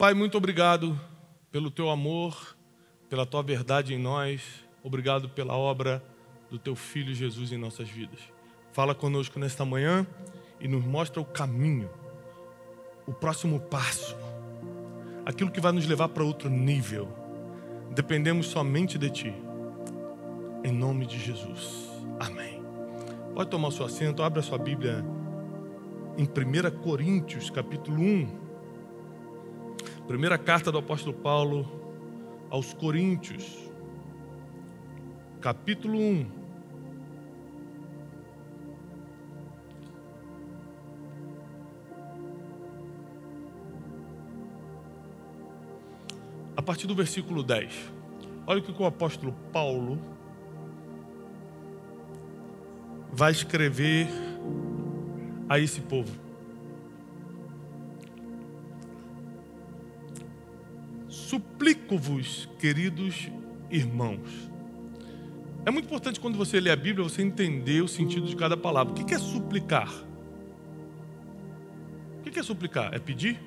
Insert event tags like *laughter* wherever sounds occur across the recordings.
Pai, muito obrigado pelo teu amor, pela tua verdade em nós. Obrigado pela obra do teu filho Jesus em nossas vidas. Fala conosco nesta manhã e nos mostra o caminho, o próximo passo, aquilo que vai nos levar para outro nível. Dependemos somente de ti. Em nome de Jesus. Amém. Pode tomar o seu assento, abra a sua Bíblia em 1 Coríntios, capítulo 1. Primeira carta do apóstolo Paulo aos Coríntios, capítulo 1. A partir do versículo 10. Olha o que o apóstolo Paulo vai escrever a esse povo. Suplico-vos, queridos irmãos. É muito importante quando você lê a Bíblia você entender o sentido de cada palavra. O que é suplicar? O que é suplicar? É pedir?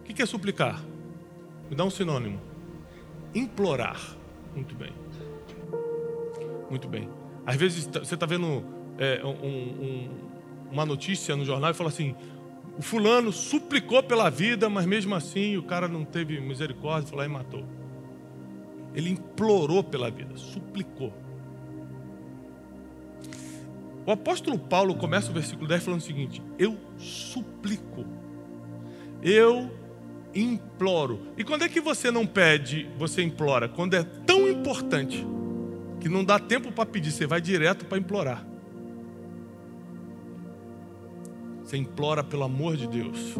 O que é suplicar? Me dá um sinônimo. Implorar. Muito bem. Muito bem. Às vezes você está vendo é, um, um, uma notícia no jornal e fala assim: o fulano suplicou pela vida, mas mesmo assim o cara não teve misericórdia, foi lá e matou. Ele implorou pela vida, suplicou. O apóstolo Paulo começa o versículo 10 falando o seguinte: Eu suplico, eu imploro. E quando é que você não pede, você implora? Quando é tão importante que não dá tempo para pedir, você vai direto para implorar. Você implora pelo amor de Deus.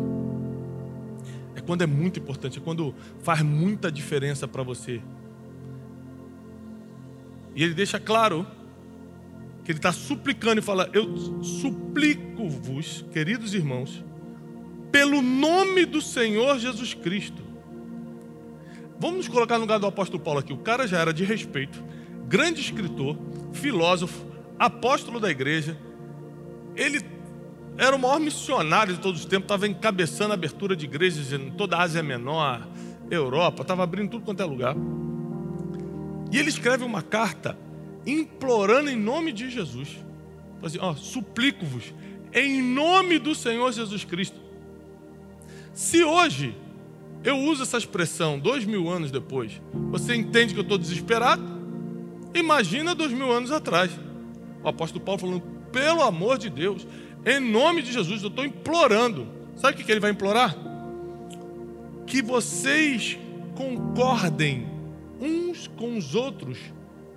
É quando é muito importante, é quando faz muita diferença para você. E ele deixa claro que ele está suplicando e fala: Eu suplico-vos, queridos irmãos, pelo nome do Senhor Jesus Cristo. Vamos nos colocar no lugar do apóstolo Paulo aqui. O cara já era de respeito, grande escritor, filósofo, apóstolo da igreja. Ele era o maior missionário de todos os tempos, estava encabeçando a abertura de igrejas em toda a Ásia Menor, Europa, estava abrindo tudo quanto é lugar. E ele escreve uma carta implorando em nome de Jesus. Assim, ó, suplico-vos, em nome do Senhor Jesus Cristo. Se hoje eu uso essa expressão dois mil anos depois, você entende que eu estou desesperado? Imagina dois mil anos atrás. O apóstolo Paulo falando, pelo amor de Deus, em nome de Jesus, eu estou implorando. Sabe o que ele vai implorar? Que vocês concordem uns com os outros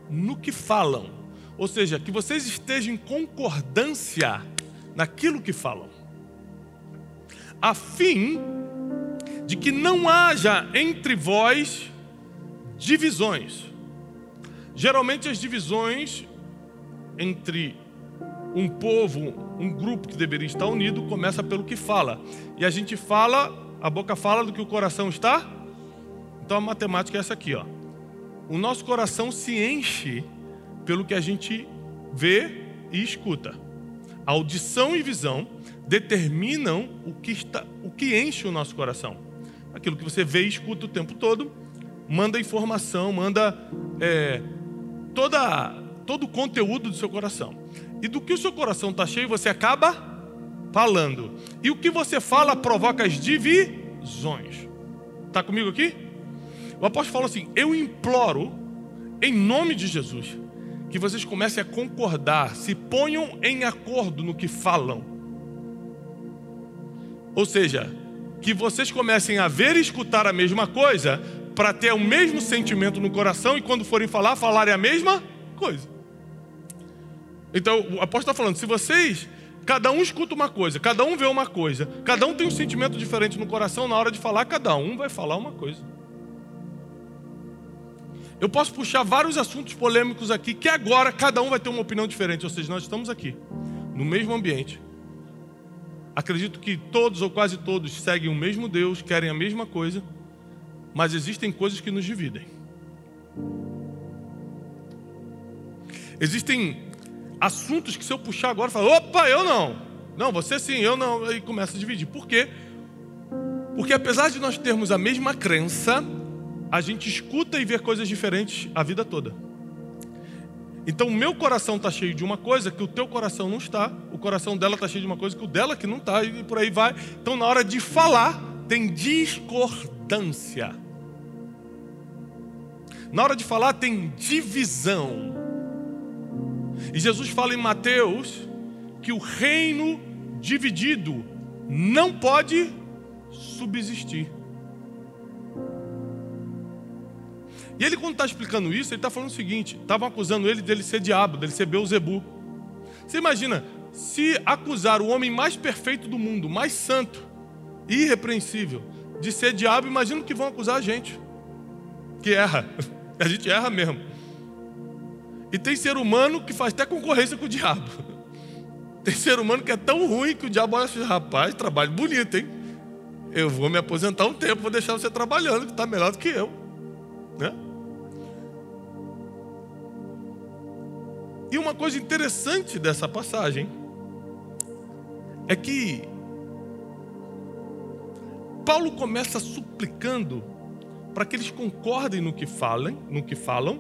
no que falam. Ou seja, que vocês estejam em concordância naquilo que falam. A fim de que não haja entre vós divisões. Geralmente as divisões entre um povo, um grupo que deveria estar unido, começa pelo que fala. E a gente fala, a boca fala do que o coração está. Então a matemática é essa aqui, ó. O nosso coração se enche pelo que a gente vê e escuta. audição e visão determinam o que, está, o que enche o nosso coração. Aquilo que você vê e escuta o tempo todo, manda informação, manda é, toda, todo o conteúdo do seu coração. E do que o seu coração está cheio, você acaba falando. E o que você fala provoca as divisões. Está comigo aqui? O apóstolo fala assim: Eu imploro, em nome de Jesus, que vocês comecem a concordar, se ponham em acordo no que falam. Ou seja, que vocês comecem a ver e escutar a mesma coisa, para ter o mesmo sentimento no coração e quando forem falar, falarem a mesma coisa. Então, o apóstolo está falando: se vocês, cada um escuta uma coisa, cada um vê uma coisa, cada um tem um sentimento diferente no coração, na hora de falar, cada um vai falar uma coisa. Eu posso puxar vários assuntos polêmicos aqui, que agora cada um vai ter uma opinião diferente, ou seja, nós estamos aqui, no mesmo ambiente. Acredito que todos ou quase todos seguem o mesmo Deus, querem a mesma coisa, mas existem coisas que nos dividem. Existem assuntos que se eu puxar agora, falo, opa, eu não. Não, você sim, eu não. Aí começa a dividir. Por quê? Porque Porque apesar de nós termos a mesma crença, a gente escuta e vê coisas diferentes a vida toda. Então o meu coração está cheio de uma coisa que o teu coração não está, o coração dela está cheio de uma coisa que o dela que não está, e por aí vai. Então na hora de falar, tem discordância. Na hora de falar, tem divisão. E Jesus fala em Mateus que o reino dividido não pode subsistir. E ele, quando está explicando isso, ele está falando o seguinte: estavam acusando ele dele ser diabo, dele ser Beuzebu. Você imagina, se acusar o homem mais perfeito do mundo, mais santo, irrepreensível, de ser diabo, imagina que vão acusar a gente, que erra. *laughs* A gente erra mesmo. E tem ser humano que faz até concorrência com o diabo. Tem ser humano que é tão ruim que o diabo olha assim, rapaz, trabalho bonito, hein? Eu vou me aposentar um tempo, vou deixar você trabalhando, que está melhor do que eu. Né? E uma coisa interessante dessa passagem é que Paulo começa suplicando para que eles concordem no que falem, no que falam,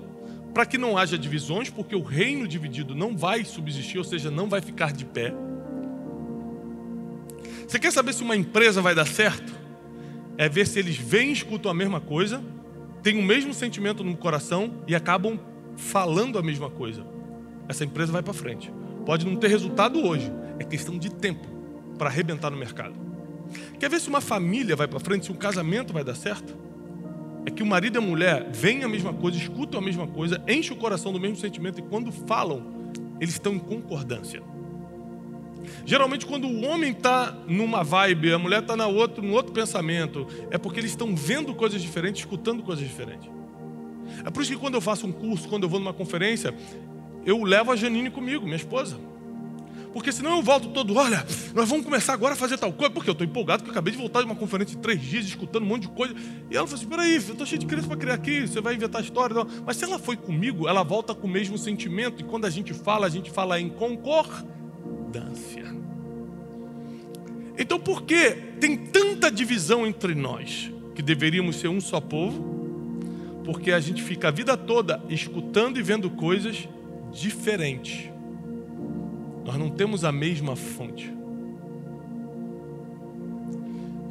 para que não haja divisões, porque o reino dividido não vai subsistir, ou seja, não vai ficar de pé. Você quer saber se uma empresa vai dar certo? É ver se eles veem e escutam a mesma coisa, têm o mesmo sentimento no coração e acabam falando a mesma coisa. Essa empresa vai para frente. Pode não ter resultado hoje, é questão de tempo para arrebentar no mercado. Quer ver se uma família vai para frente, se um casamento vai dar certo? É que o marido e a mulher veem a mesma coisa, escutam a mesma coisa, enchem o coração do mesmo sentimento e quando falam, eles estão em concordância. Geralmente, quando o homem está numa vibe, a mulher está na outro, no outro pensamento, é porque eles estão vendo coisas diferentes, escutando coisas diferentes. É por isso que quando eu faço um curso, quando eu vou numa conferência, eu levo a Janine comigo, minha esposa. Porque senão eu volto todo, olha, nós vamos começar agora a fazer tal coisa, porque eu estou empolgado, porque eu acabei de voltar de uma conferência de três dias, escutando um monte de coisa. E ela falou assim: peraí, eu estou cheio de criança para criar aqui, você vai inventar história. Não. Mas se ela foi comigo, ela volta com o mesmo sentimento. E quando a gente fala, a gente fala em concordância. Então por que tem tanta divisão entre nós, que deveríamos ser um só povo? Porque a gente fica a vida toda escutando e vendo coisas diferentes. Nós não temos a mesma fonte.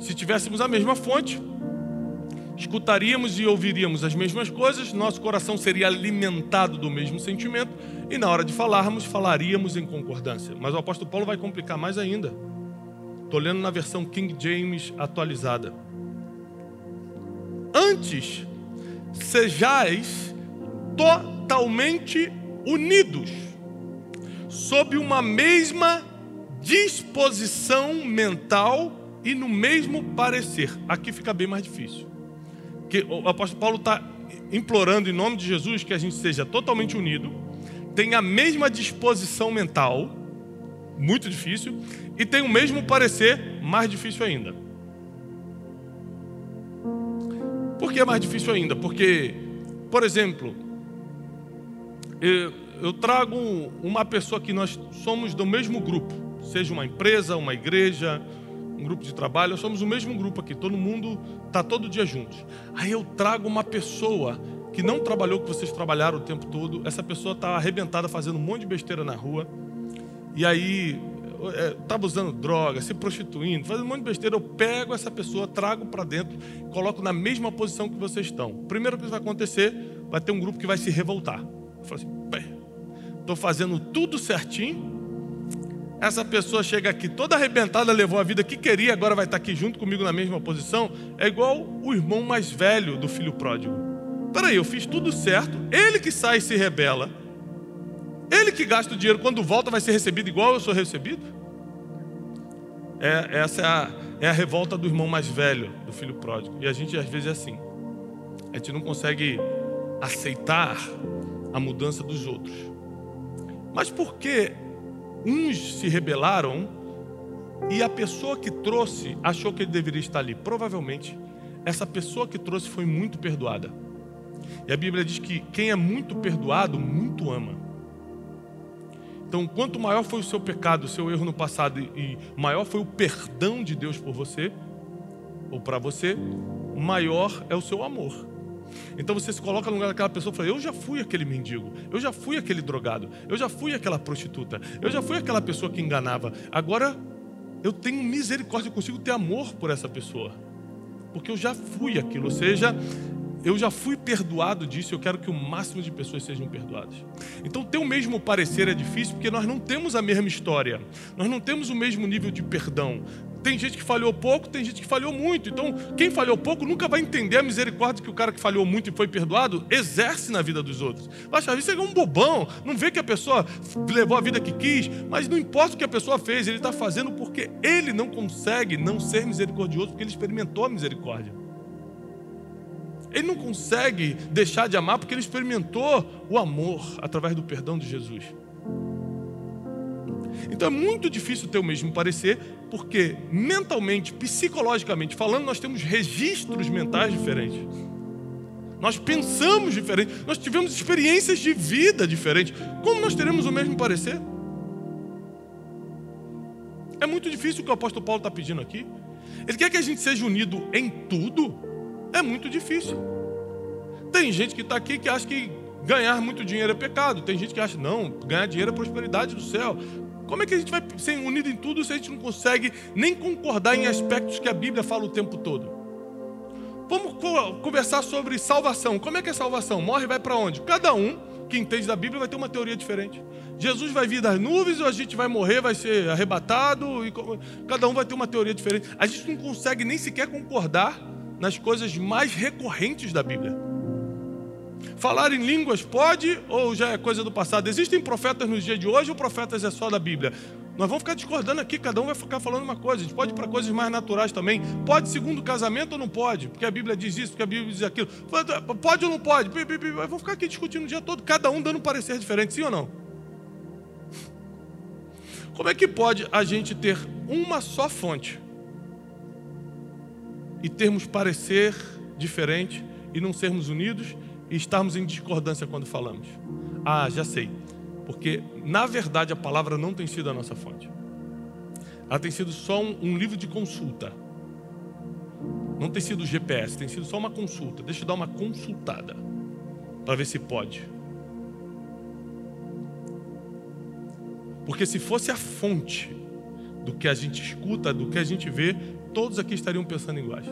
Se tivéssemos a mesma fonte, escutaríamos e ouviríamos as mesmas coisas, nosso coração seria alimentado do mesmo sentimento e na hora de falarmos, falaríamos em concordância. Mas o apóstolo Paulo vai complicar mais ainda. Estou lendo na versão King James atualizada. Antes, sejais totalmente unidos, sob uma mesma disposição mental e no mesmo parecer. Aqui fica bem mais difícil. Que o apóstolo Paulo está implorando em nome de Jesus que a gente seja totalmente unido, tenha a mesma disposição mental, muito difícil, e tenha o mesmo parecer, mais difícil ainda. Por que é mais difícil ainda? Porque, por exemplo, eu, eu trago uma pessoa que nós somos do mesmo grupo, seja uma empresa, uma igreja, um grupo de trabalho, nós somos o mesmo grupo aqui, todo mundo está todo dia juntos. Aí eu trago uma pessoa que não trabalhou que vocês trabalharam o tempo todo, essa pessoa está arrebentada fazendo um monte de besteira na rua, e aí estava é, usando droga, se prostituindo, fazendo um monte de besteira, eu pego essa pessoa, trago para dentro, coloco na mesma posição que vocês estão. Primeira coisa que vai acontecer, vai ter um grupo que vai se revoltar. Eu falo assim, estou fazendo tudo certinho. Essa pessoa chega aqui toda arrebentada, levou a vida que queria, agora vai estar aqui junto comigo na mesma posição. É igual o irmão mais velho do filho pródigo. Peraí, eu fiz tudo certo, ele que sai e se rebela. Ele que gasta o dinheiro, quando volta, vai ser recebido igual eu sou recebido? É, essa é a, é a revolta do irmão mais velho, do filho pródigo. E a gente às vezes é assim. A gente não consegue aceitar a mudança dos outros. Mas por que uns se rebelaram e a pessoa que trouxe achou que ele deveria estar ali? Provavelmente essa pessoa que trouxe foi muito perdoada. E a Bíblia diz que quem é muito perdoado, muito ama. Então, quanto maior foi o seu pecado, o seu erro no passado, e maior foi o perdão de Deus por você, ou para você, maior é o seu amor. Então você se coloca no lugar daquela pessoa e fala: Eu já fui aquele mendigo, eu já fui aquele drogado, eu já fui aquela prostituta, eu já fui aquela pessoa que enganava. Agora eu tenho misericórdia, eu consigo ter amor por essa pessoa, porque eu já fui aquilo. Ou seja, eu já fui perdoado disso, eu quero que o máximo de pessoas sejam perdoadas. Então, ter o mesmo parecer é difícil porque nós não temos a mesma história, nós não temos o mesmo nível de perdão. Tem gente que falhou pouco, tem gente que falhou muito. Então, quem falhou pouco nunca vai entender a misericórdia que o cara que falhou muito e foi perdoado exerce na vida dos outros. Vai achar, isso é um bobão, não vê que a pessoa levou a vida que quis, mas não importa o que a pessoa fez, ele está fazendo porque ele não consegue não ser misericordioso, porque ele experimentou a misericórdia. Ele não consegue deixar de amar porque ele experimentou o amor através do perdão de Jesus. Então é muito difícil ter o mesmo parecer, porque mentalmente, psicologicamente falando, nós temos registros mentais diferentes. Nós pensamos diferente, nós tivemos experiências de vida diferentes. Como nós teremos o mesmo parecer? É muito difícil o que o apóstolo Paulo está pedindo aqui. Ele quer que a gente seja unido em tudo, é muito difícil. Tem gente que está aqui que acha que ganhar muito dinheiro é pecado. Tem gente que acha, não, ganhar dinheiro é prosperidade do céu. Como é que a gente vai ser unido em tudo se a gente não consegue nem concordar em aspectos que a Bíblia fala o tempo todo? Vamos conversar sobre salvação. Como é que é salvação? Morre e vai para onde? Cada um que entende da Bíblia vai ter uma teoria diferente. Jesus vai vir das nuvens ou a gente vai morrer, vai ser arrebatado? E cada um vai ter uma teoria diferente. A gente não consegue nem sequer concordar nas coisas mais recorrentes da Bíblia. Falar em línguas pode ou já é coisa do passado? Existem profetas nos dias de hoje ou profetas é só da Bíblia? Nós vamos ficar discordando aqui, cada um vai ficar falando uma coisa. A gente pode ir para coisas mais naturais também. Pode segundo casamento ou não pode? Porque a Bíblia diz isso, porque a Bíblia diz aquilo. Pode ou não pode? Vamos ficar aqui discutindo o dia todo, cada um dando um parecer diferente, sim ou não? Como é que pode a gente ter uma só fonte e termos parecer diferente e não sermos unidos e estarmos em discordância quando falamos? Ah, já sei. Porque, na verdade, a palavra não tem sido a nossa fonte. Ela tem sido só um, um livro de consulta. Não tem sido GPS, tem sido só uma consulta. Deixa eu dar uma consultada para ver se pode. Porque se fosse a fonte do que a gente escuta, do que a gente vê, todos aqui estariam pensando iguais.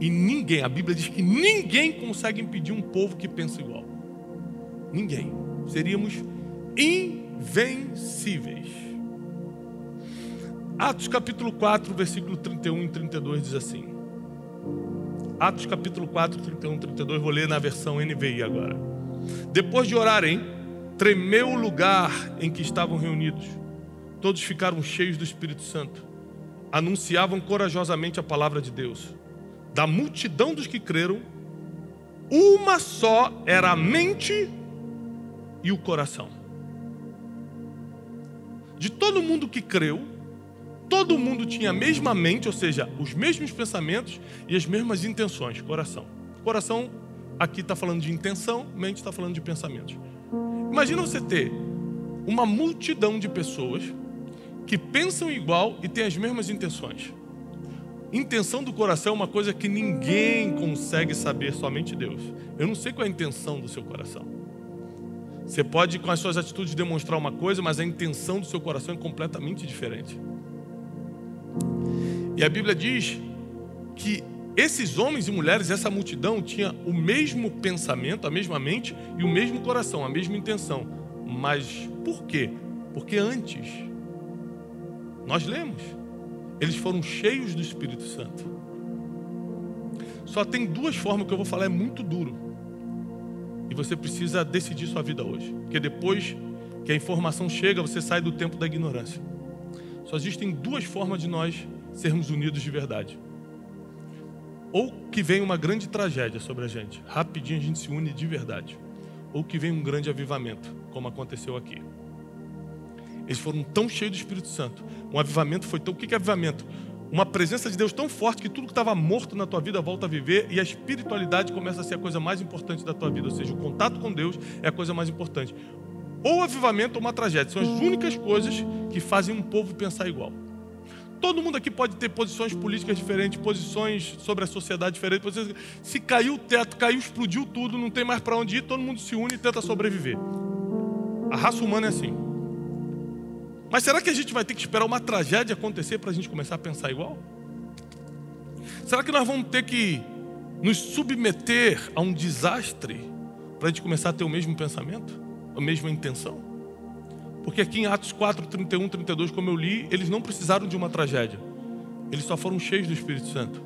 E ninguém, a Bíblia diz que ninguém consegue impedir um povo que pensa igual. Ninguém. Seríamos invencíveis. Atos capítulo 4, versículo 31 e 32 diz assim. Atos capítulo 4, 31 e 32, vou ler na versão NVI agora. Depois de orarem, tremeu o lugar em que estavam reunidos. Todos ficaram cheios do Espírito Santo. Anunciavam corajosamente a palavra de Deus da multidão dos que creram, uma só era a mente e o coração. De todo mundo que creu, todo mundo tinha a mesma mente, ou seja, os mesmos pensamentos e as mesmas intenções, coração. Coração aqui está falando de intenção, mente está falando de pensamentos. Imagina você ter uma multidão de pessoas que pensam igual e têm as mesmas intenções. Intenção do coração é uma coisa que ninguém consegue saber, somente Deus. Eu não sei qual é a intenção do seu coração. Você pode, com as suas atitudes, demonstrar uma coisa, mas a intenção do seu coração é completamente diferente. E a Bíblia diz que esses homens e mulheres, essa multidão, tinha o mesmo pensamento, a mesma mente e o mesmo coração, a mesma intenção. Mas por quê? Porque antes, nós lemos eles foram cheios do Espírito Santo. Só tem duas formas que eu vou falar, é muito duro. E você precisa decidir sua vida hoje. Porque depois que a informação chega, você sai do tempo da ignorância. Só existem duas formas de nós sermos unidos de verdade. Ou que vem uma grande tragédia sobre a gente, rapidinho a gente se une de verdade. Ou que vem um grande avivamento, como aconteceu aqui. Eles foram tão cheios do Espírito Santo. Um avivamento foi tão. O que é avivamento? Uma presença de Deus tão forte que tudo que estava morto na tua vida volta a viver e a espiritualidade começa a ser a coisa mais importante da tua vida. Ou seja, o contato com Deus é a coisa mais importante. Ou avivamento ou uma tragédia. São as únicas coisas que fazem um povo pensar igual. Todo mundo aqui pode ter posições políticas diferentes, posições sobre a sociedade diferentes. Se caiu o teto, caiu, explodiu tudo, não tem mais para onde ir, todo mundo se une e tenta sobreviver. A raça humana é assim. Mas será que a gente vai ter que esperar uma tragédia acontecer para a gente começar a pensar igual? Será que nós vamos ter que nos submeter a um desastre para a gente começar a ter o mesmo pensamento, a mesma intenção? Porque aqui em Atos 4, 31, 32, como eu li, eles não precisaram de uma tragédia. Eles só foram cheios do Espírito Santo.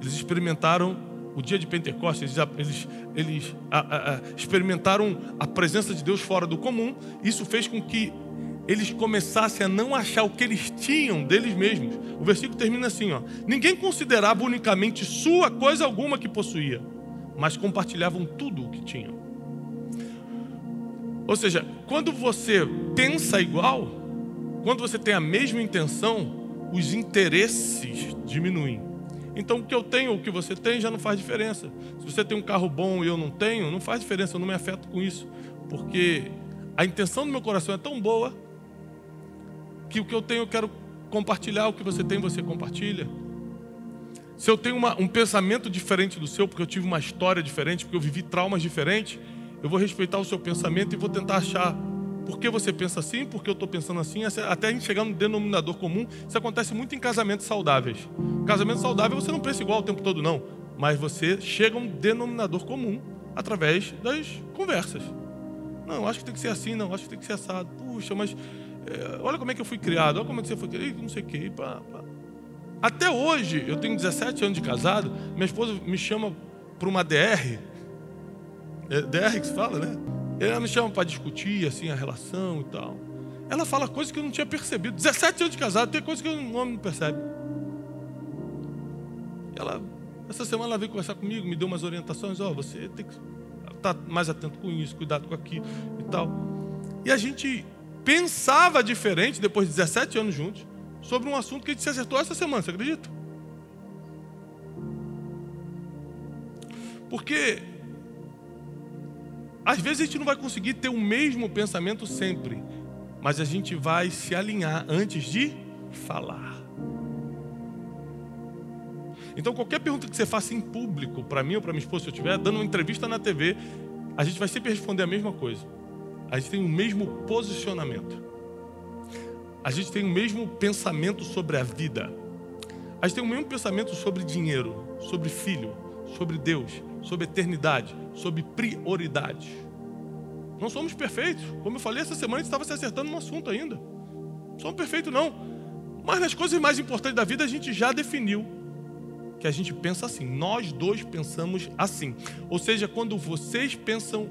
Eles experimentaram o dia de Pentecostes, eles, eles, a, a, a, experimentaram a presença de Deus fora do comum. Isso fez com que eles começassem a não achar o que eles tinham deles mesmos. O versículo termina assim: ó, ninguém considerava unicamente sua coisa alguma que possuía, mas compartilhavam tudo o que tinham. Ou seja, quando você pensa igual, quando você tem a mesma intenção, os interesses diminuem. Então o que eu tenho, o que você tem, já não faz diferença. Se você tem um carro bom e eu não tenho, não faz diferença, eu não me afeto com isso. Porque a intenção do meu coração é tão boa que o que eu tenho eu quero compartilhar, o que você tem você compartilha. Se eu tenho uma, um pensamento diferente do seu, porque eu tive uma história diferente, porque eu vivi traumas diferentes, eu vou respeitar o seu pensamento e vou tentar achar por que você pensa assim, por que eu estou pensando assim, até a gente chegar no denominador comum. Isso acontece muito em casamentos saudáveis. Casamento saudável você não pensa igual o tempo todo, não, mas você chega a um denominador comum através das conversas. Não, acho que tem que ser assim, não, acho que tem que ser assado. Puxa, mas olha como é que eu fui criado, olha como é que você foi criado, não sei o quê. Pá, pá. Até hoje, eu tenho 17 anos de casado, minha esposa me chama para uma DR, é DR que se fala, né? Ela me chama para discutir assim a relação e tal. Ela fala coisas que eu não tinha percebido. 17 anos de casado, tem coisas que o homem não percebe. Ela, essa semana ela veio conversar comigo, me deu umas orientações, ó, oh, você tem que estar mais atento com isso, cuidado com aquilo e tal. E a gente pensava diferente, depois de 17 anos juntos, sobre um assunto que a gente se acertou essa semana, você acredita? Porque às vezes a gente não vai conseguir ter o mesmo pensamento sempre, mas a gente vai se alinhar antes de falar. Então, qualquer pergunta que você faça em público, para mim ou para minha esposa, se eu estiver dando uma entrevista na TV, a gente vai sempre responder a mesma coisa a gente tem o mesmo posicionamento. A gente tem o mesmo pensamento sobre a vida. A gente tem o mesmo pensamento sobre dinheiro, sobre filho, sobre Deus, sobre eternidade, sobre prioridade. Não somos perfeitos. Como eu falei, essa semana a gente estava se acertando no assunto ainda. Não somos perfeitos, não. Mas nas coisas mais importantes da vida a gente já definiu que a gente pensa assim. Nós dois pensamos assim. Ou seja, quando vocês pensam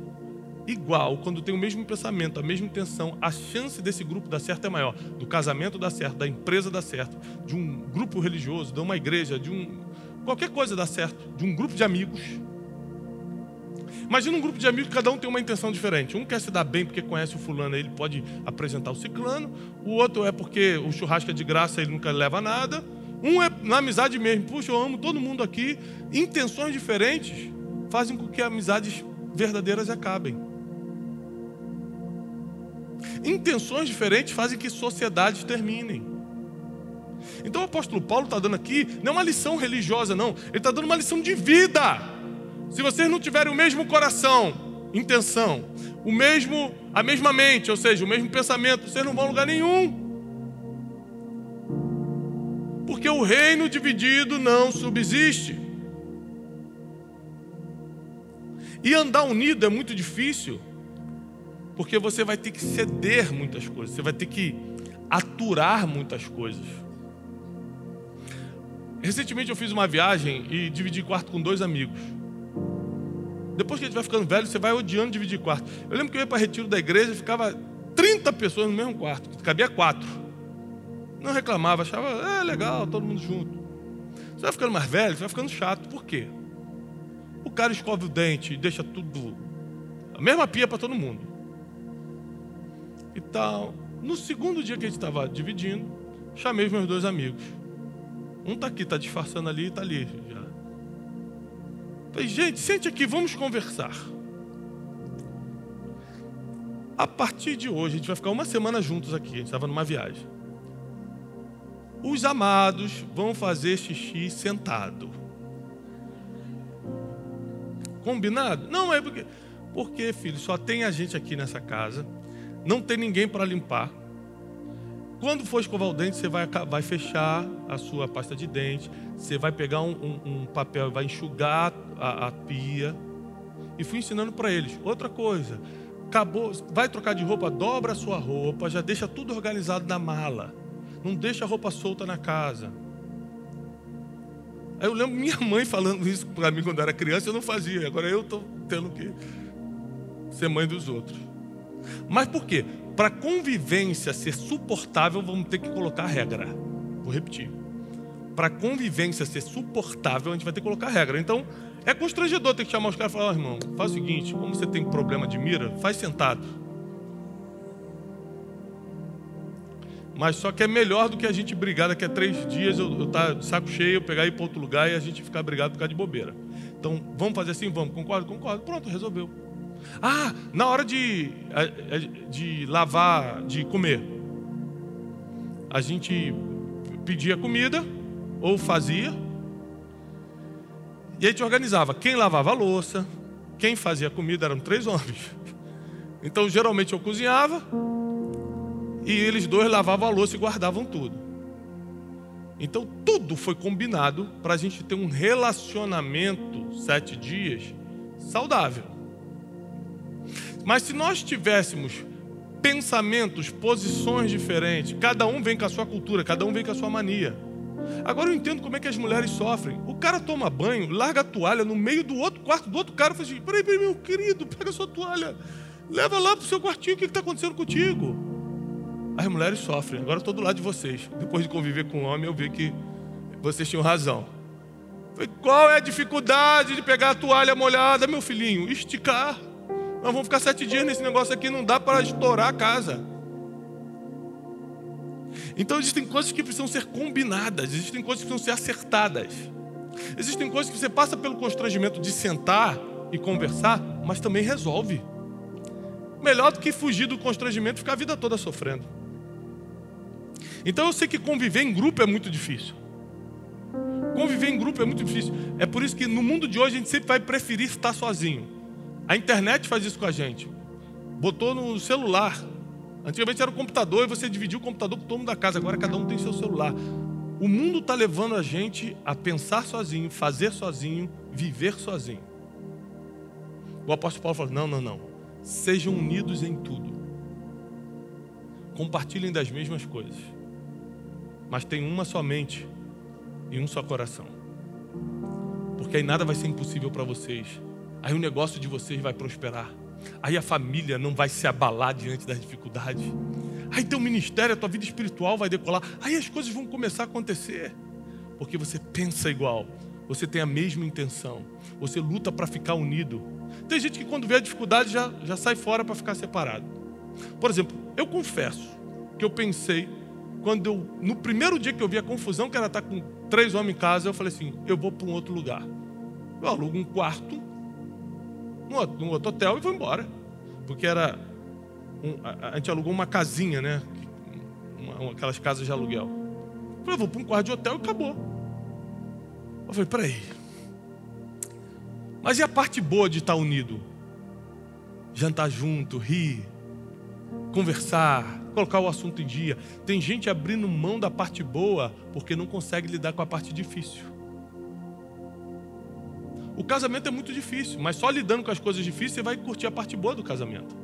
igual, quando tem o mesmo pensamento, a mesma intenção, a chance desse grupo dar certo é maior. Do casamento dar certo, da empresa dar certo, de um grupo religioso, de uma igreja, de um. qualquer coisa dar certo, de um grupo de amigos. Imagina um grupo de amigos que cada um tem uma intenção diferente. Um quer se dar bem porque conhece o fulano, ele pode apresentar o ciclano. O outro é porque o churrasco é de graça, ele nunca leva nada. Um é na amizade mesmo. Puxa, eu amo todo mundo aqui. Intenções diferentes fazem com que amizades verdadeiras acabem. Intenções diferentes fazem que sociedades terminem. Então o apóstolo Paulo está dando aqui, não é uma lição religiosa, não. Ele está dando uma lição de vida. Se vocês não tiverem o mesmo coração, intenção, o mesmo, a mesma mente, ou seja, o mesmo pensamento, vocês não vão a lugar nenhum. Porque o reino dividido não subsiste. E andar unido é muito difícil. Porque você vai ter que ceder muitas coisas, você vai ter que aturar muitas coisas. Recentemente eu fiz uma viagem e dividi quarto com dois amigos. Depois que a gente vai ficando velho, você vai odiando dividir quarto. Eu lembro que eu ia para retiro da igreja e ficava 30 pessoas no mesmo quarto, cabia quatro. Não reclamava, achava, é legal, todo mundo junto. Você vai ficando mais velho, você vai ficando chato. Por quê? O cara escova o dente e deixa tudo. A mesma pia para todo mundo e tal. No segundo dia que a gente estava dividindo, chamei os meus dois amigos. Um está aqui, está disfarçando ali e está ali já. Falei, gente, sente aqui, vamos conversar. A partir de hoje, a gente vai ficar uma semana juntos aqui. A gente estava numa viagem. Os amados vão fazer xixi sentado. Combinado? Não é porque. Porque, filho, só tem a gente aqui nessa casa. Não tem ninguém para limpar. Quando for escovar o dente, você vai, vai fechar a sua pasta de dente. Você vai pegar um, um, um papel e vai enxugar a, a pia. E fui ensinando para eles. Outra coisa, acabou, vai trocar de roupa, dobra a sua roupa, já deixa tudo organizado na mala. Não deixa a roupa solta na casa. Aí eu lembro minha mãe falando isso para mim quando era criança, eu não fazia. Agora eu estou tendo que ser mãe dos outros. Mas por quê? Para a convivência ser suportável, vamos ter que colocar regra. Vou repetir. Para a convivência ser suportável, a gente vai ter que colocar regra. Então, é constrangedor ter que chamar os caras e falar: oh, irmão, faz o seguinte, como você tem problema de mira, faz sentado. Mas só que é melhor do que a gente brigar daqui a três dias, eu, eu tá de saco cheio, eu pegar e ir para outro lugar e a gente ficar brigado por causa de bobeira. Então, vamos fazer assim? Vamos, concordo? Concordo. Pronto, resolveu. Ah, na hora de, de lavar, de comer, a gente pedia comida, ou fazia, e a gente organizava. Quem lavava a louça, quem fazia comida eram três homens. Então, geralmente eu cozinhava, e eles dois lavavam a louça e guardavam tudo. Então tudo foi combinado para a gente ter um relacionamento sete dias saudável. Mas se nós tivéssemos pensamentos, posições diferentes, cada um vem com a sua cultura, cada um vem com a sua mania. Agora eu entendo como é que as mulheres sofrem. O cara toma banho, larga a toalha no meio do outro quarto do outro cara e fala assim: peraí, peraí, meu querido, pega a sua toalha, leva lá para o seu quartinho, o que está acontecendo contigo? As mulheres sofrem. Agora estou do lado de vocês. Depois de conviver com o homem, eu vi que vocês tinham razão. Falei, qual é a dificuldade de pegar a toalha molhada, meu filhinho? Esticar. Nós vamos ficar sete dias nesse negócio aqui, não dá para estourar a casa. Então existem coisas que precisam ser combinadas, existem coisas que precisam ser acertadas. Existem coisas que você passa pelo constrangimento de sentar e conversar, mas também resolve. Melhor do que fugir do constrangimento e ficar a vida toda sofrendo. Então eu sei que conviver em grupo é muito difícil. Conviver em grupo é muito difícil. É por isso que no mundo de hoje a gente sempre vai preferir estar sozinho. A internet faz isso com a gente. Botou no celular. Antigamente era o computador e você dividia o computador com todo mundo da casa. Agora cada um tem seu celular. O mundo está levando a gente a pensar sozinho, fazer sozinho, viver sozinho. O apóstolo Paulo fala: não, não, não. Sejam unidos em tudo. Compartilhem das mesmas coisas mas tem uma somente e um só coração. Porque aí nada vai ser impossível para vocês. Aí o negócio de vocês vai prosperar. Aí a família não vai se abalar diante das dificuldades. Aí teu ministério, a tua vida espiritual vai decolar. Aí as coisas vão começar a acontecer. Porque você pensa igual. Você tem a mesma intenção. Você luta para ficar unido. Tem gente que quando vê a dificuldade já, já sai fora para ficar separado. Por exemplo, eu confesso que eu pensei quando eu, no primeiro dia que eu vi a confusão que era estar com três homens em casa, eu falei assim: eu vou para um outro lugar. Eu alugo um quarto num outro, hotel e vou embora. Porque era. Um, a, a, gente alugou uma casinha, né? Uma, uma, aquelas casas de aluguel. Eu falei, eu vou para um quarto de hotel e acabou. Eu falei, peraí. Mas e a parte boa de estar unido? Jantar junto, rir, conversar, colocar o assunto em dia. Tem gente abrindo mão da parte boa porque não consegue lidar com a parte difícil. O casamento é muito difícil, mas só lidando com as coisas difíceis você vai curtir a parte boa do casamento.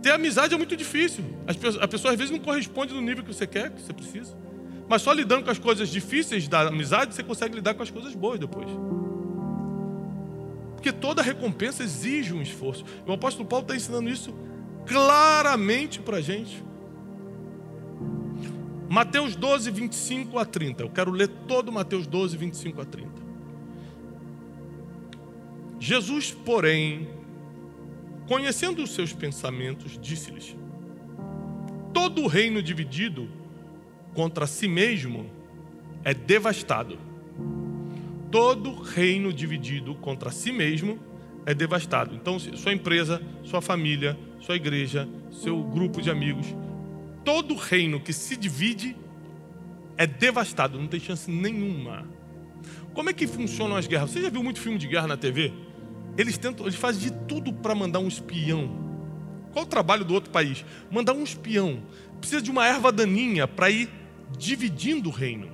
Ter amizade é muito difícil. A pessoa às vezes não corresponde no nível que você quer, que você precisa. Mas só lidando com as coisas difíceis da amizade você consegue lidar com as coisas boas depois. Porque toda recompensa exige um esforço. E o apóstolo Paulo está ensinando isso claramente para a gente. Mateus 12, 25 a 30. Eu quero ler todo Mateus 12, 25 a 30. Jesus, porém, conhecendo os seus pensamentos, disse-lhes: Todo reino dividido contra si mesmo é devastado. Todo reino dividido contra si mesmo é devastado. Então, sua empresa, sua família, sua igreja, seu grupo de amigos, todo reino que se divide é devastado, não tem chance nenhuma. Como é que funcionam as guerras? Você já viu muito filme de guerra na TV? Eles tentam, eles fazem de tudo para mandar um espião. Qual o trabalho do outro país? Mandar um espião. Precisa de uma erva daninha para ir dividindo o reino,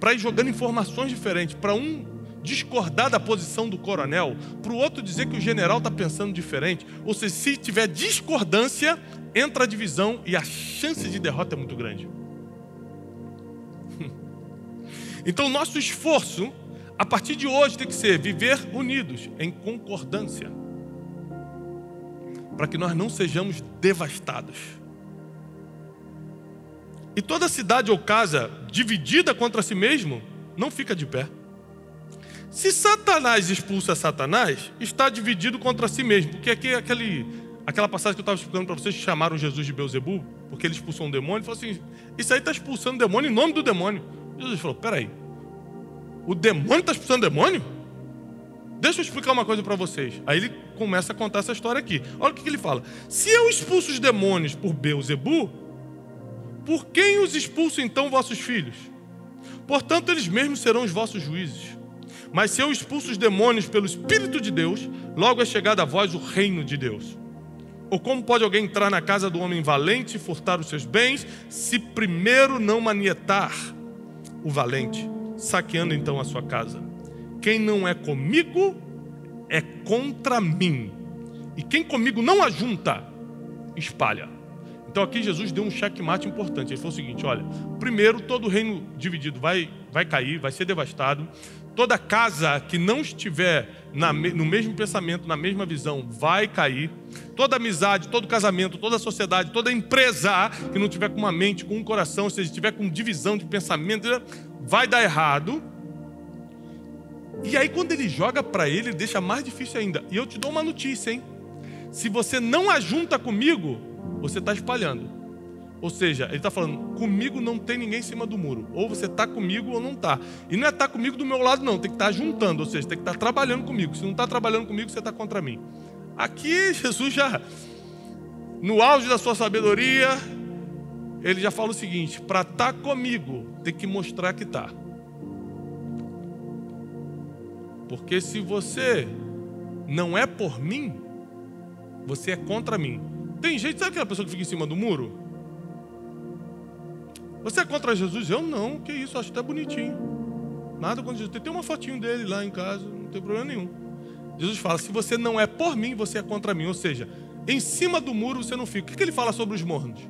para ir jogando informações diferentes, para um discordar da posição do coronel, para o outro dizer que o general está pensando diferente. Ou seja, se tiver discordância, entra a divisão e a chance de derrota é muito grande. *laughs* Então, nosso esforço, a partir de hoje, tem que ser viver unidos, em concordância, para que nós não sejamos devastados. E toda cidade ou casa dividida contra si mesmo não fica de pé. Se Satanás expulsa Satanás, está dividido contra si mesmo. Porque aqui é aquele, aquela passagem que eu estava explicando para vocês, chamaram Jesus de Beuzebu, porque ele expulsou um demônio, falou assim: Isso aí está expulsando demônio em nome do demônio. Jesus falou: Peraí, o demônio está expulsando demônio? Deixa eu explicar uma coisa para vocês. Aí ele começa a contar essa história aqui. Olha o que, que ele fala: Se eu expulso os demônios por Beuzebu, por quem os expulso então vossos filhos? Portanto, eles mesmos serão os vossos juízes. Mas se eu expulso os demônios pelo Espírito de Deus, logo é chegado a vós o reino de Deus. Ou como pode alguém entrar na casa do homem valente e furtar os seus bens, se primeiro não manietar o valente, saqueando então a sua casa? Quem não é comigo é contra mim. E quem comigo não ajunta, espalha. Então aqui Jesus deu um checkmate importante. Ele falou o seguinte: olha, primeiro todo reino dividido vai, vai cair, vai ser devastado. Toda casa que não estiver na, no mesmo pensamento, na mesma visão, vai cair. Toda amizade, todo casamento, toda sociedade, toda empresa que não tiver com uma mente, com um coração, seja, estiver com divisão de pensamento, vai dar errado. E aí, quando ele joga para ele, ele deixa mais difícil ainda. E eu te dou uma notícia, hein? Se você não ajunta comigo, você está espalhando. Ou seja, ele está falando: comigo não tem ninguém em cima do muro. Ou você está comigo ou não está. E não é estar tá comigo do meu lado, não. Tem que estar tá juntando, ou seja, tem que estar tá trabalhando comigo. Se não está trabalhando comigo, você está contra mim. Aqui, *laughs* Jesus já, no auge da sua sabedoria, ele já fala o seguinte: para estar comigo, tem que mostrar que está. Porque se você não é por mim, você é contra mim. Tem gente, sabe aquela pessoa que fica em cima do muro? Você é contra Jesus? Eu não, que isso, acho até bonitinho. Nada contra Jesus. Tem uma fotinho dele lá em casa, não tem problema nenhum. Jesus fala: se você não é por mim, você é contra mim. Ou seja, em cima do muro você não fica. O que ele fala sobre os mornos?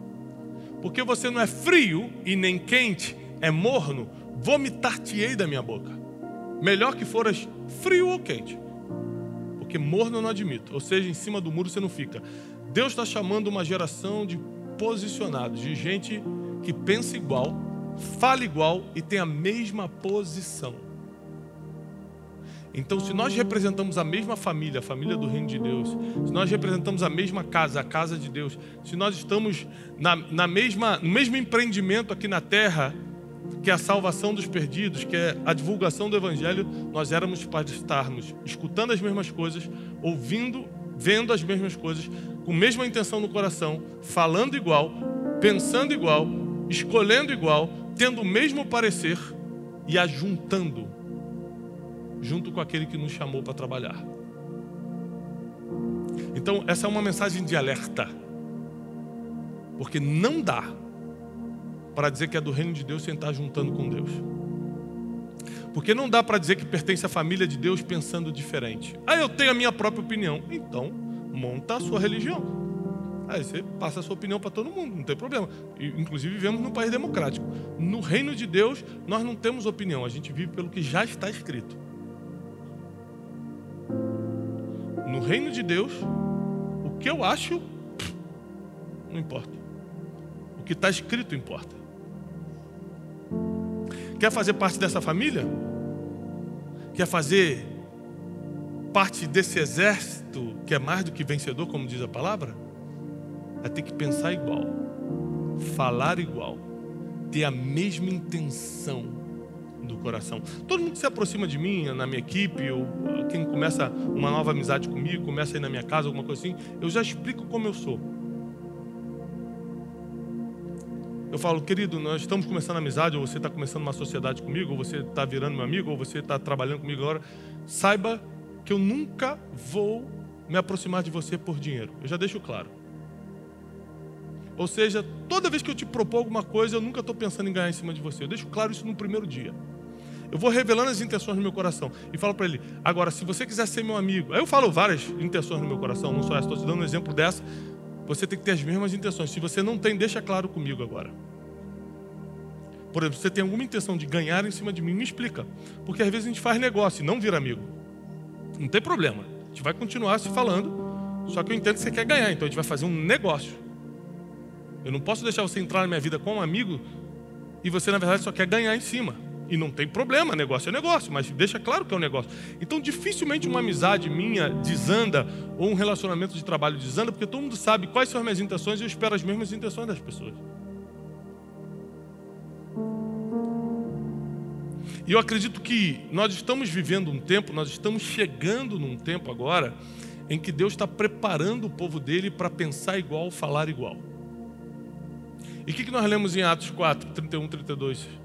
Porque você não é frio e nem quente, é morno, vomitar-te-ei da minha boca. Melhor que foras frio ou quente. Porque morno eu não admito. Ou seja, em cima do muro você não fica. Deus está chamando uma geração de posicionados, de gente que pensa igual, fala igual e tem a mesma posição. Então, se nós representamos a mesma família, a família do reino de Deus, se nós representamos a mesma casa, a casa de Deus, se nós estamos na, na mesma, no mesmo empreendimento aqui na terra, que é a salvação dos perdidos, que é a divulgação do Evangelho, nós éramos para estarmos escutando as mesmas coisas, ouvindo, vendo as mesmas coisas, com a mesma intenção no coração, falando igual, pensando igual, escolhendo igual, tendo o mesmo parecer e ajuntando junto com aquele que nos chamou para trabalhar. Então, essa é uma mensagem de alerta. Porque não dá para dizer que é do reino de Deus sem estar juntando com Deus. Porque não dá para dizer que pertence à família de Deus pensando diferente. Ah, eu tenho a minha própria opinião. Então, monta a sua religião. Aí você passa a sua opinião para todo mundo, não tem problema. Inclusive vivemos num país democrático. No reino de Deus, nós não temos opinião, a gente vive pelo que já está escrito. No reino de Deus, o que eu acho, não importa. O que está escrito importa. Quer fazer parte dessa família? Quer fazer parte desse exército que é mais do que vencedor, como diz a palavra? é ter que pensar igual, falar igual, ter a mesma intenção do coração. Todo mundo que se aproxima de mim, na minha equipe, ou quem começa uma nova amizade comigo, começa a ir na minha casa, alguma coisa assim, eu já explico como eu sou. eu falo, querido, nós estamos começando amizade, ou você está começando uma sociedade comigo, ou você está virando meu amigo, ou você está trabalhando comigo agora, saiba que eu nunca vou me aproximar de você por dinheiro. Eu já deixo claro. Ou seja, toda vez que eu te propor alguma coisa, eu nunca estou pensando em ganhar em cima de você. Eu deixo claro isso no primeiro dia. Eu vou revelando as intenções no meu coração e falo para ele: agora, se você quiser ser meu amigo, aí eu falo várias intenções no meu coração, não só essa, estou te dando um exemplo dessa. Você tem que ter as mesmas intenções. Se você não tem, deixa claro comigo agora. Por exemplo, você tem alguma intenção de ganhar em cima de mim, me explica. Porque às vezes a gente faz negócio e não vira amigo. Não tem problema. A gente vai continuar se falando, só que eu entendo que você quer ganhar, então a gente vai fazer um negócio. Eu não posso deixar você entrar na minha vida como amigo e você, na verdade, só quer ganhar em cima. E não tem problema, negócio é negócio, mas deixa claro que é um negócio. Então, dificilmente uma amizade minha desanda ou um relacionamento de trabalho desanda, porque todo mundo sabe quais são as minhas intenções e eu espero as mesmas intenções das pessoas. E eu acredito que nós estamos vivendo um tempo, nós estamos chegando num tempo agora, em que Deus está preparando o povo dele para pensar igual, falar igual. E o que, que nós lemos em Atos 4, 31, 32?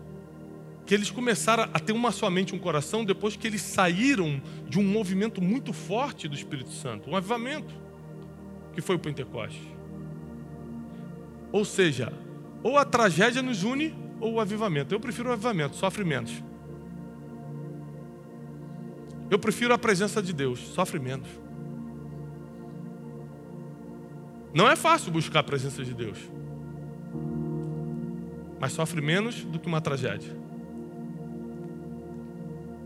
Que eles começaram a ter uma somente um coração depois que eles saíram de um movimento muito forte do Espírito Santo, um avivamento, que foi o Pentecoste. Ou seja, ou a tragédia nos une, ou o avivamento. Eu prefiro o avivamento, sofre menos. Eu prefiro a presença de Deus, sofre menos. Não é fácil buscar a presença de Deus mas sofre menos do que uma tragédia.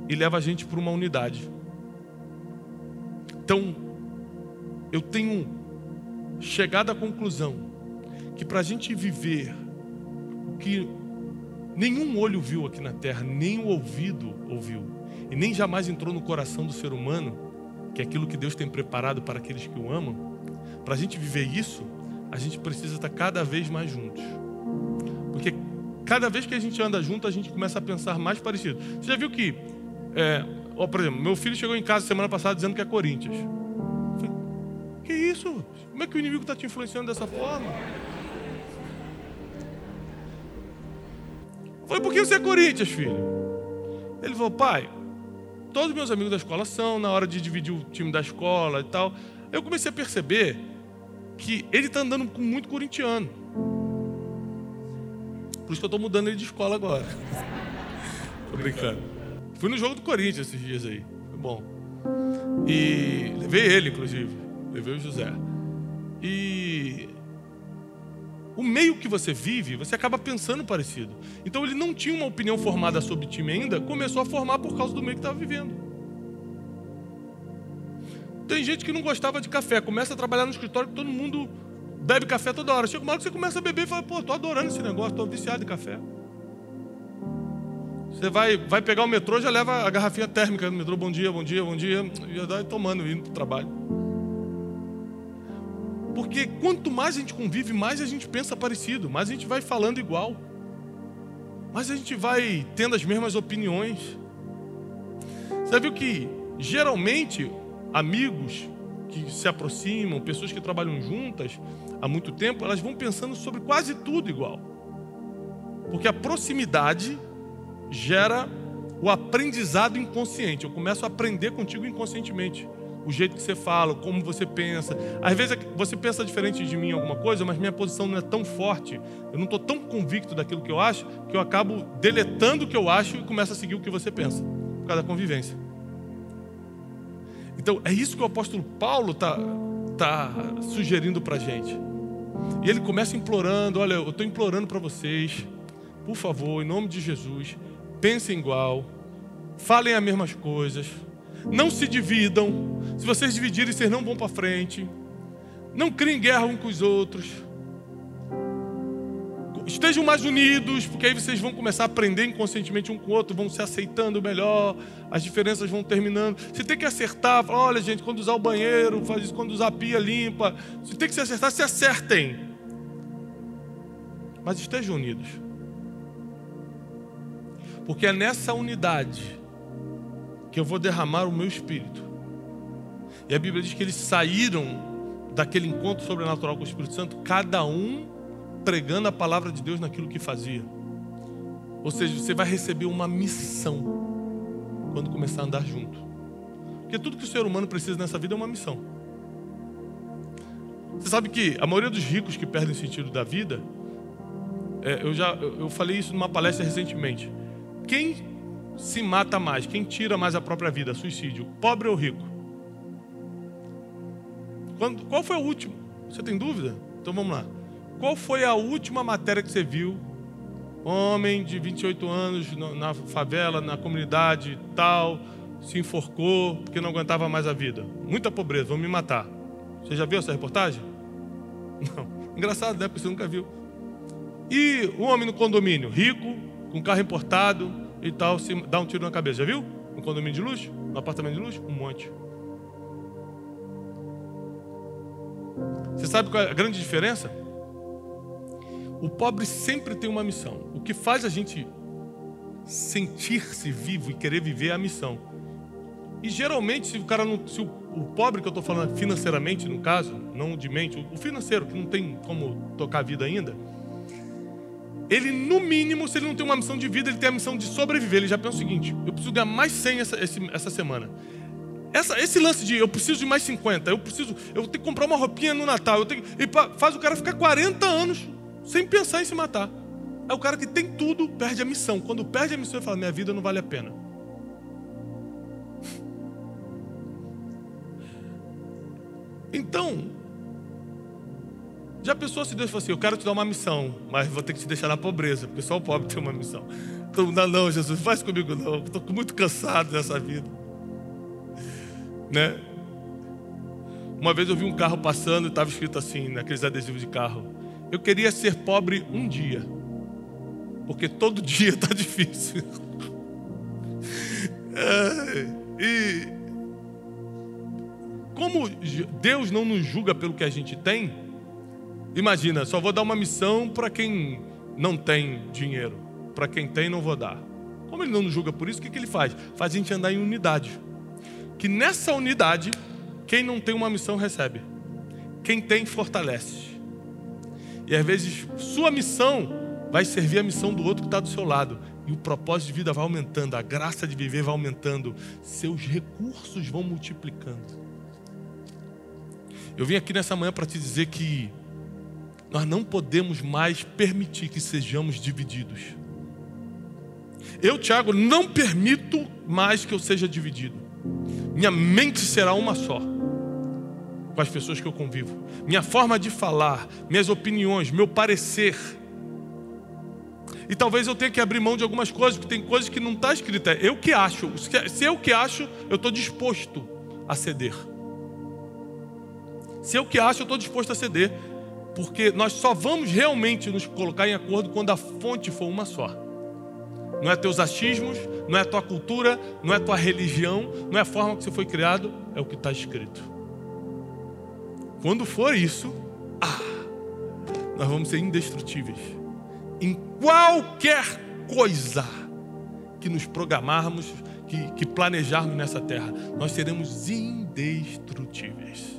E leva a gente para uma unidade. Então, eu tenho chegado à conclusão que para a gente viver o que nenhum olho viu aqui na terra, nem o ouvido ouviu, e nem jamais entrou no coração do ser humano, que é aquilo que Deus tem preparado para aqueles que o amam, para a gente viver isso, a gente precisa estar cada vez mais juntos. Porque cada vez que a gente anda junto, a gente começa a pensar mais parecido. Você já viu que, é, ó, por exemplo, meu filho chegou em casa semana passada dizendo que é Corinthians. falei, que isso? Como é que o inimigo está te influenciando dessa forma? Eu falei, por que você é Corinthians, filho? Ele falou, pai, todos meus amigos da escola são, na hora de dividir o time da escola e tal. Eu comecei a perceber que ele está andando com muito corintiano. Por isso que eu estou mudando ele de escola agora. *laughs* Tô brincando. Fui no jogo do Corinthians esses dias aí. Foi bom. E levei ele, inclusive. Levei o José. E o meio que você vive, você acaba pensando parecido. Então ele não tinha uma opinião formada sobre time ainda, começou a formar por causa do meio que estava vivendo. Tem gente que não gostava de café, começa a trabalhar no escritório que todo mundo bebe café toda hora. Chega uma hora que você começa a beber e fala, pô, tô adorando esse negócio, tô viciado em café. Você vai, vai pegar o metrô, já leva a garrafinha térmica no metrô, bom dia, bom dia, bom dia, e já vai tomando, indo para o trabalho. Porque quanto mais a gente convive, mais a gente pensa parecido, mais a gente vai falando igual, mais a gente vai tendo as mesmas opiniões. Você viu que geralmente amigos que se aproximam, pessoas que trabalham juntas há muito tempo, elas vão pensando sobre quase tudo igual. Porque a proximidade gera o aprendizado inconsciente. Eu começo a aprender contigo inconscientemente. O jeito que você fala, como você pensa. Às vezes você pensa diferente de mim em alguma coisa, mas minha posição não é tão forte. Eu não estou tão convicto daquilo que eu acho, que eu acabo deletando o que eu acho e começo a seguir o que você pensa. Por causa da convivência. Então, é isso que o apóstolo Paulo está tá sugerindo para a gente. E ele começa implorando: olha, eu estou implorando para vocês, por favor, em nome de Jesus, pensem igual, falem as mesmas coisas, não se dividam. Se vocês dividirem, vocês não vão para frente. Não criem guerra uns com os outros estejam mais unidos, porque aí vocês vão começar a aprender inconscientemente um com o outro, vão se aceitando melhor, as diferenças vão terminando. Você tem que acertar, falar, olha gente, quando usar o banheiro, faz isso, quando usar a pia, limpa. Você tem que se acertar, se acertem. Mas estejam unidos. Porque é nessa unidade que eu vou derramar o meu espírito. E a Bíblia diz que eles saíram daquele encontro sobrenatural com o Espírito Santo, cada um pregando a palavra de Deus naquilo que fazia. Ou seja, você vai receber uma missão quando começar a andar junto. Porque tudo que o ser humano precisa nessa vida é uma missão. Você sabe que a maioria dos ricos que perdem o sentido da vida, é, eu já eu falei isso numa palestra recentemente. Quem se mata mais, quem tira mais a própria vida, suicídio, pobre ou rico? Quando, qual foi o último? Você tem dúvida? Então vamos lá. Qual foi a última matéria que você viu? Homem de 28 anos na favela, na comunidade tal, se enforcou porque não aguentava mais a vida. Muita pobreza, vão me matar. Você já viu essa reportagem? Não. Engraçado, né? Porque você nunca viu. E o homem no condomínio, rico, com carro importado e tal, se dá um tiro na cabeça. Já viu? No condomínio de luxo? No apartamento de luxo? Um monte. Você sabe qual é a grande diferença? O pobre sempre tem uma missão. O que faz a gente sentir-se vivo e querer viver é a missão. E geralmente, se o cara não, se o, o pobre que eu estou falando financeiramente, no caso, não de mente, o financeiro que não tem como tocar a vida ainda, ele no mínimo, se ele não tem uma missão de vida, ele tem a missão de sobreviver. Ele já pensa o seguinte: eu preciso ganhar mais 100 essa, essa semana. Essa, esse lance de eu preciso de mais 50, eu preciso, eu tenho que comprar uma roupinha no Natal, eu tenho, e faz o cara ficar 40 anos sem pensar em se matar. É o cara que tem tudo, perde a missão. Quando perde a missão, ele fala: minha vida não vale a pena. *laughs* Então, já pensou se Deus fosse assim: Eu quero te dar uma missão, mas vou ter que te deixar na pobreza, porque só o pobre tem uma missão. Então, não, não, Jesus, faz comigo não, estou muito cansado dessa vida. Né? Uma vez eu vi um carro passando e estava escrito assim, naqueles adesivos de carro: Eu queria ser pobre um dia, porque todo *laughs* dia está difícil. É, e como Deus não nos julga pelo que a gente tem, imagina, só vou dar uma missão para quem não tem dinheiro, para quem tem, não vou dar. Como Ele não nos julga por isso, o que, que Ele faz? Faz a gente andar em unidade. Que nessa unidade, quem não tem uma missão recebe, quem tem, fortalece. E às vezes, sua missão vai servir a missão do outro que está do seu lado. E o propósito de vida vai aumentando, a graça de viver vai aumentando, seus recursos vão multiplicando. Eu vim aqui nessa manhã para te dizer que nós não podemos mais permitir que sejamos divididos. Eu, Tiago, não permito mais que eu seja dividido. Minha mente será uma só com as pessoas que eu convivo. Minha forma de falar, minhas opiniões, meu parecer. E talvez eu tenha que abrir mão de algumas coisas, porque tem coisas que não está escrita. É eu que acho. Se eu que acho, eu estou disposto a ceder. Se eu que acho, eu estou disposto a ceder. Porque nós só vamos realmente nos colocar em acordo quando a fonte for uma só. Não é teus achismos, não é tua cultura, não é tua religião, não é a forma que você foi criado, é o que está escrito. Quando for isso, ah, nós vamos ser indestrutíveis. Em qualquer coisa que nos programarmos, que, que planejarmos nessa terra, nós seremos indestrutíveis.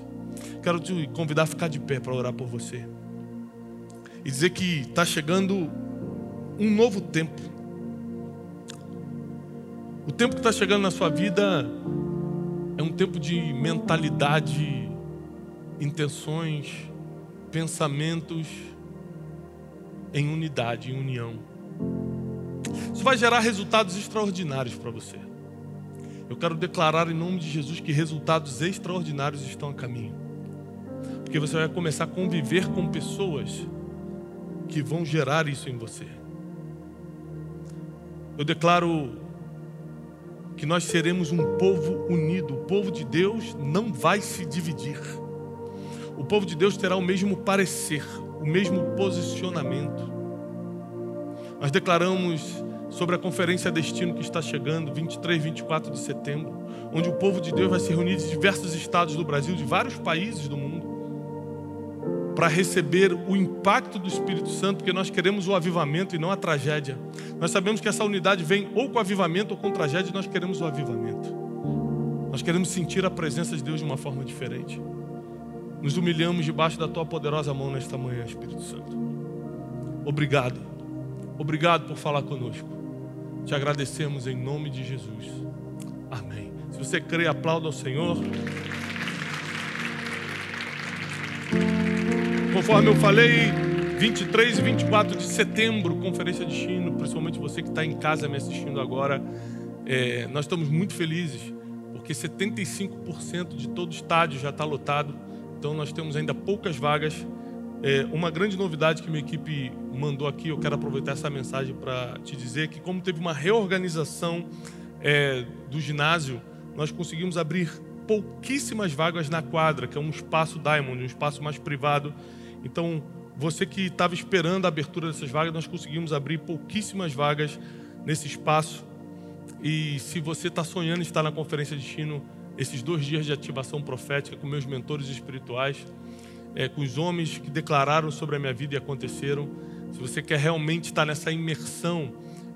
Quero te convidar a ficar de pé para orar por você. E dizer que está chegando um novo tempo. O tempo que está chegando na sua vida é um tempo de mentalidade, intenções, pensamentos em unidade, em união. Isso vai gerar resultados extraordinários para você. Eu quero declarar em nome de Jesus que resultados extraordinários estão a caminho. Porque você vai começar a conviver com pessoas que vão gerar isso em você. Eu declaro que nós seremos um povo unido. O povo de Deus não vai se dividir. O povo de Deus terá o mesmo parecer, o mesmo posicionamento. Nós declaramos sobre a conferência Destino que está chegando, 23, 24 de setembro, onde o povo de Deus vai se reunir de diversos estados do Brasil, de vários países do mundo para receber o impacto do Espírito Santo, porque nós queremos o avivamento e não a tragédia. Nós sabemos que essa unidade vem ou com avivamento ou com tragédia, e nós queremos o avivamento. Nós queremos sentir a presença de Deus de uma forma diferente. Nos humilhamos debaixo da tua poderosa mão nesta manhã, Espírito Santo. Obrigado. Obrigado por falar conosco. Te agradecemos em nome de Jesus. Amém. Se você crê, aplauda ao Senhor. Conforme eu falei, 23 e 24 de setembro, Conferência de Chino, principalmente você que está em casa me assistindo agora, é, nós estamos muito felizes, porque 75% de todo o estádio já está lotado, então nós temos ainda poucas vagas. É, uma grande novidade que minha equipe mandou aqui, eu quero aproveitar essa mensagem para te dizer que, como teve uma reorganização é, do ginásio, nós conseguimos abrir pouquíssimas vagas na quadra, que é um espaço Diamond, um espaço mais privado. Então, você que estava esperando a abertura dessas vagas, nós conseguimos abrir pouquíssimas vagas nesse espaço. E se você está sonhando em estar na conferência de Chino, esses dois dias de ativação profética com meus mentores espirituais, é, com os homens que declararam sobre a minha vida e aconteceram, se você quer realmente estar nessa imersão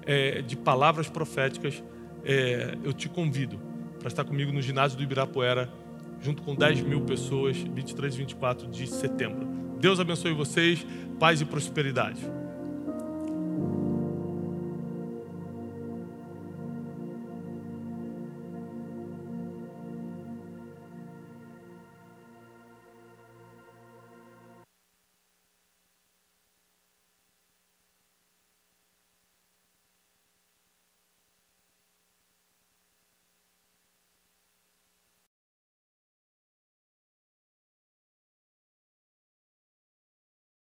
é, de palavras proféticas, é, eu te convido para estar comigo no ginásio do Ibirapuera, junto com 10 mil pessoas, 23 e 24 de setembro. Deus abençoe vocês, paz e prosperidade.